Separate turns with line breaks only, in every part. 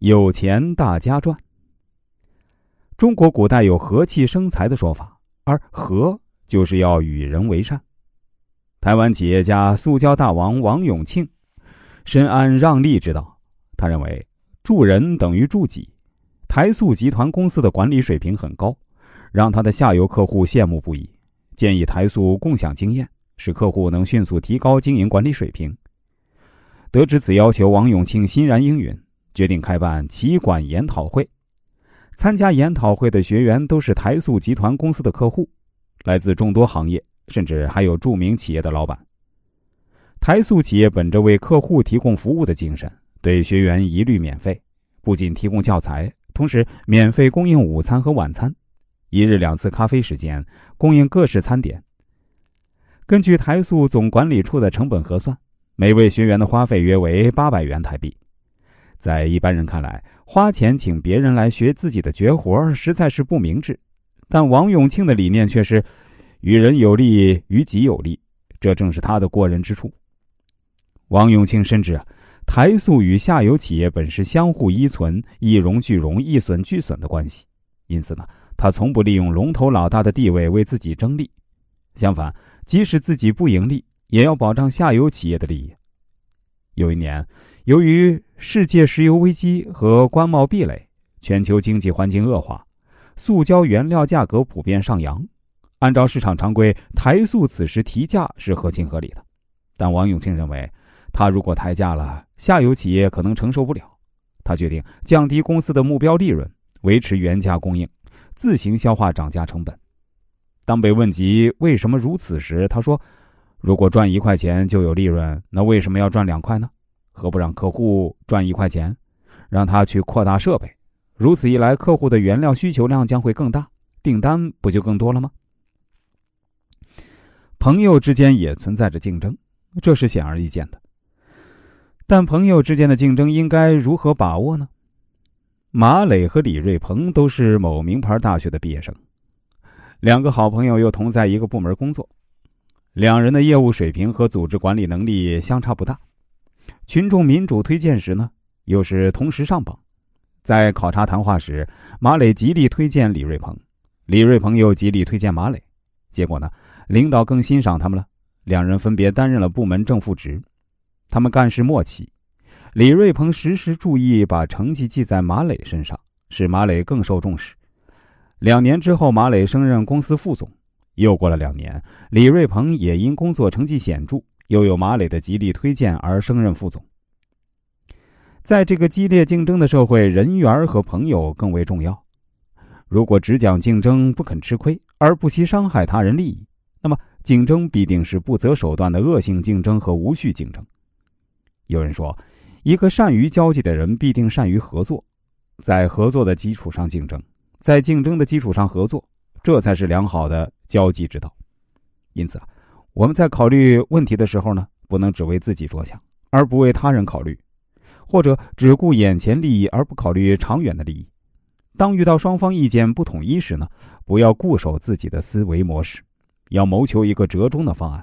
有钱大家赚。中国古代有和气生财的说法，而和就是要与人为善。台湾企业家塑胶大王王永庆深谙让利之道，他认为助人等于助己。台塑集团公司的管理水平很高，让他的下游客户羡慕不已，建议台塑共享经验，使客户能迅速提高经营管理水平。得知此要求，王永庆欣然应允。决定开办企管研讨会，参加研讨会的学员都是台塑集团公司的客户，来自众多行业，甚至还有著名企业的老板。台塑企业本着为客户提供服务的精神，对学员一律免费，不仅提供教材，同时免费供应午餐和晚餐，一日两次咖啡时间，供应各式餐点。根据台塑总管理处的成本核算，每位学员的花费约为八百元台币。在一般人看来，花钱请别人来学自己的绝活实在是不明智。但王永庆的理念却是“与人有利，于己有利”，这正是他的过人之处。王永庆深知，台塑与下游企业本是相互依存、一荣俱荣、一损俱损的关系，因此呢，他从不利用龙头老大的地位为自己争利。相反，即使自己不盈利，也要保障下游企业的利益。有一年。由于世界石油危机和关贸壁垒，全球经济环境恶化，塑胶原料价格普遍上扬。按照市场常规，台塑此时提价是合情合理的。但王永庆认为，他如果抬价了，下游企业可能承受不了。他决定降低公司的目标利润，维持原价供应，自行消化涨价成本。当被问及为什么如此时，他说：“如果赚一块钱就有利润，那为什么要赚两块呢？”何不让客户赚一块钱，让他去扩大设备？如此一来，客户的原料需求量将会更大，订单不就更多了吗？朋友之间也存在着竞争，这是显而易见的。但朋友之间的竞争应该如何把握呢？马磊和李瑞鹏都是某名牌大学的毕业生，两个好朋友又同在一个部门工作，两人的业务水平和组织管理能力相差不大。群众民主推荐时呢，又是同时上榜。在考察谈话时，马磊极力推荐李瑞鹏，李瑞鹏又极力推荐马磊。结果呢，领导更欣赏他们了，两人分别担任了部门正副职。他们干事默契，李瑞鹏时时注意把成绩记在马磊身上，使马磊更受重视。两年之后，马磊升任公司副总。又过了两年，李瑞鹏也因工作成绩显著。又有马磊的极力推荐而升任副总。在这个激烈竞争的社会，人缘和朋友更为重要。如果只讲竞争，不肯吃亏，而不惜伤害他人利益，那么竞争必定是不择手段的恶性竞争和无序竞争。有人说，一个善于交际的人必定善于合作，在合作的基础上竞争，在竞争的基础上合作，这才是良好的交际之道。因此啊。我们在考虑问题的时候呢，不能只为自己着想，而不为他人考虑，或者只顾眼前利益而不考虑长远的利益。当遇到双方意见不统一时呢，不要固守自己的思维模式，要谋求一个折中的方案。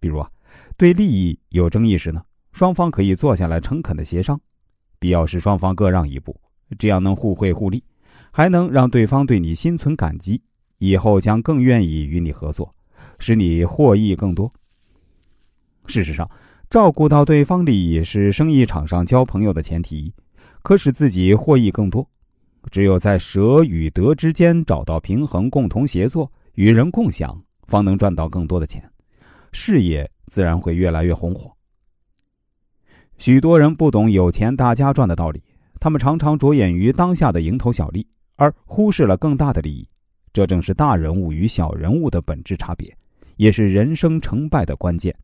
比如啊，对利益有争议时呢，双方可以坐下来诚恳的协商，必要时双方各让一步，这样能互惠互利，还能让对方对你心存感激，以后将更愿意与你合作。使你获益更多。事实上，照顾到对方利益是生意场上交朋友的前提，可使自己获益更多。只有在舍与得之间找到平衡，共同协作，与人共享，方能赚到更多的钱，事业自然会越来越红火。许多人不懂有钱大家赚的道理，他们常常着眼于当下的蝇头小利，而忽视了更大的利益。这正是大人物与小人物的本质差别。也是人生成败的关键。